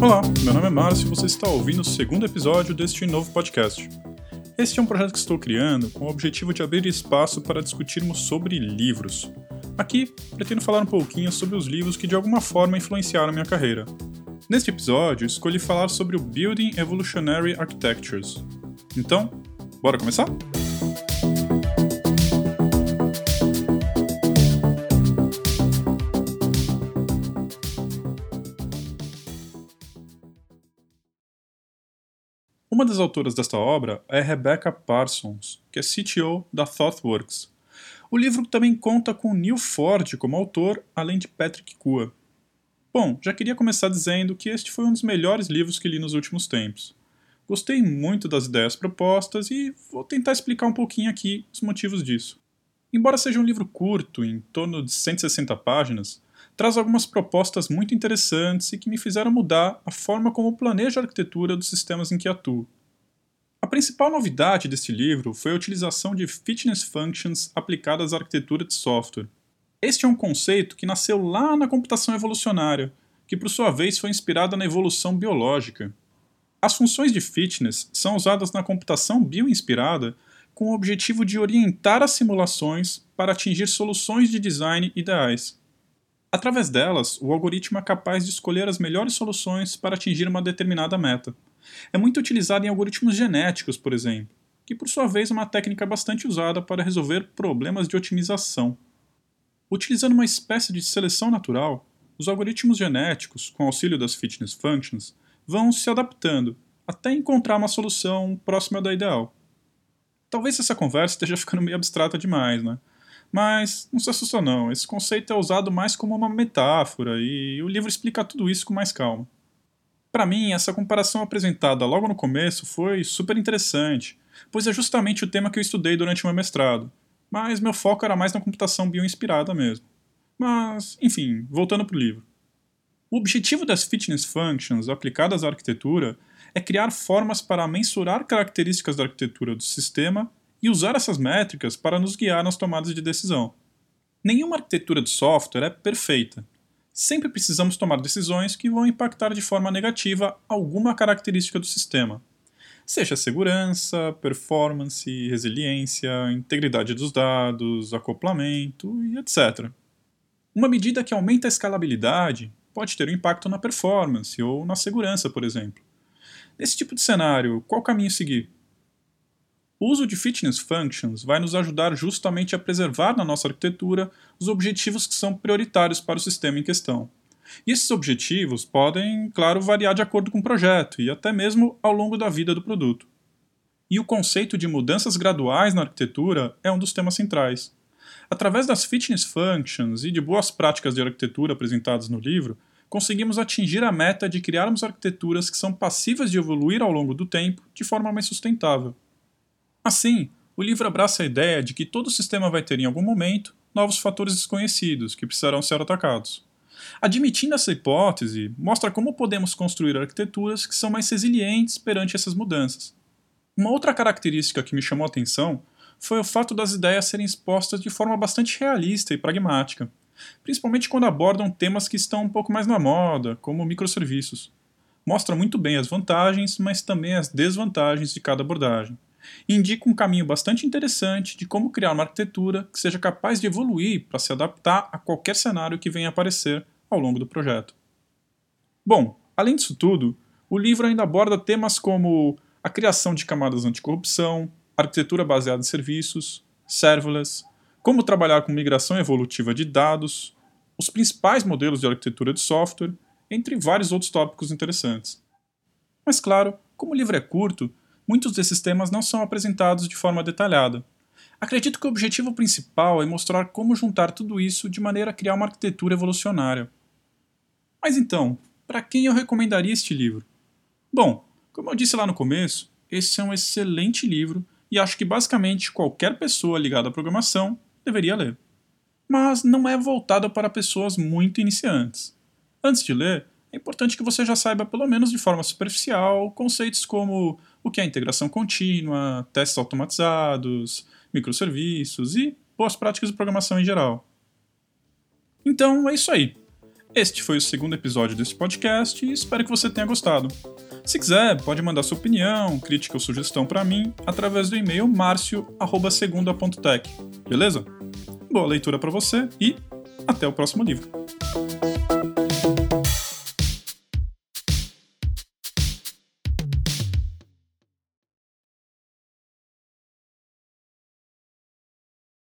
Olá, meu nome é Márcio e você está ouvindo o segundo episódio deste novo podcast. Este é um projeto que estou criando com o objetivo de abrir espaço para discutirmos sobre livros. Aqui, pretendo falar um pouquinho sobre os livros que de alguma forma influenciaram minha carreira. Neste episódio, escolhi falar sobre o Building Evolutionary Architectures. Então, bora começar? Uma das autoras desta obra é Rebecca Parsons, que é CTO da ThoughtWorks. O livro também conta com Neil Ford como autor, além de Patrick Kua. Bom, já queria começar dizendo que este foi um dos melhores livros que li nos últimos tempos. Gostei muito das ideias propostas e vou tentar explicar um pouquinho aqui os motivos disso. Embora seja um livro curto, em torno de 160 páginas, traz algumas propostas muito interessantes e que me fizeram mudar a forma como planejo a arquitetura dos sistemas em que atuo. A principal novidade deste livro foi a utilização de fitness functions aplicadas à arquitetura de software. Este é um conceito que nasceu lá na computação evolucionária, que por sua vez foi inspirada na evolução biológica. As funções de fitness são usadas na computação bioinspirada com o objetivo de orientar as simulações para atingir soluções de design ideais. Através delas, o algoritmo é capaz de escolher as melhores soluções para atingir uma determinada meta. É muito utilizado em algoritmos genéticos, por exemplo, que por sua vez é uma técnica bastante usada para resolver problemas de otimização. Utilizando uma espécie de seleção natural, os algoritmos genéticos, com auxílio das fitness functions, vão se adaptando até encontrar uma solução próxima da ideal. Talvez essa conversa esteja ficando meio abstrata demais, né? Mas não se assusta não, esse conceito é usado mais como uma metáfora e o livro explica tudo isso com mais calma. Para mim, essa comparação apresentada logo no começo foi super interessante, pois é justamente o tema que eu estudei durante o meu mestrado, mas meu foco era mais na computação bioinspirada mesmo. Mas, enfim, voltando para o livro. O objetivo das fitness functions aplicadas à arquitetura é criar formas para mensurar características da arquitetura do sistema e usar essas métricas para nos guiar nas tomadas de decisão. Nenhuma arquitetura de software é perfeita. Sempre precisamos tomar decisões que vão impactar de forma negativa alguma característica do sistema, seja segurança, performance, resiliência, integridade dos dados, acoplamento e etc. Uma medida que aumenta a escalabilidade pode ter um impacto na performance ou na segurança, por exemplo. Nesse tipo de cenário, qual caminho seguir? O uso de fitness functions vai nos ajudar justamente a preservar na nossa arquitetura os objetivos que são prioritários para o sistema em questão. E esses objetivos podem, claro, variar de acordo com o projeto e até mesmo ao longo da vida do produto. E o conceito de mudanças graduais na arquitetura é um dos temas centrais. Através das fitness functions e de boas práticas de arquitetura apresentadas no livro, conseguimos atingir a meta de criarmos arquiteturas que são passíveis de evoluir ao longo do tempo de forma mais sustentável. Assim, o livro abraça a ideia de que todo sistema vai ter em algum momento novos fatores desconhecidos que precisarão ser atacados. Admitindo essa hipótese, mostra como podemos construir arquiteturas que são mais resilientes perante essas mudanças. Uma outra característica que me chamou a atenção foi o fato das ideias serem expostas de forma bastante realista e pragmática, principalmente quando abordam temas que estão um pouco mais na moda, como microserviços. Mostra muito bem as vantagens, mas também as desvantagens de cada abordagem indica um caminho bastante interessante de como criar uma arquitetura que seja capaz de evoluir para se adaptar a qualquer cenário que venha aparecer ao longo do projeto. Bom, além disso tudo, o livro ainda aborda temas como a criação de camadas anticorrupção, arquitetura baseada em serviços, serverless, como trabalhar com migração evolutiva de dados, os principais modelos de arquitetura de software, entre vários outros tópicos interessantes. Mas claro, como o livro é curto, muitos desses temas não são apresentados de forma detalhada. Acredito que o objetivo principal é mostrar como juntar tudo isso de maneira a criar uma arquitetura evolucionária. Mas então, para quem eu recomendaria este livro? Bom, como eu disse lá no começo, esse é um excelente livro e acho que basicamente qualquer pessoa ligada à programação deveria ler. Mas não é voltado para pessoas muito iniciantes. Antes de ler, é importante que você já saiba, pelo menos de forma superficial, conceitos como o que é integração contínua, testes automatizados, microserviços e boas práticas de programação em geral. Então é isso aí. Este foi o segundo episódio desse podcast e espero que você tenha gostado. Se quiser, pode mandar sua opinião, crítica ou sugestão para mim através do e-mail marcio@segunda.tech. Beleza? Boa leitura para você e até o próximo livro.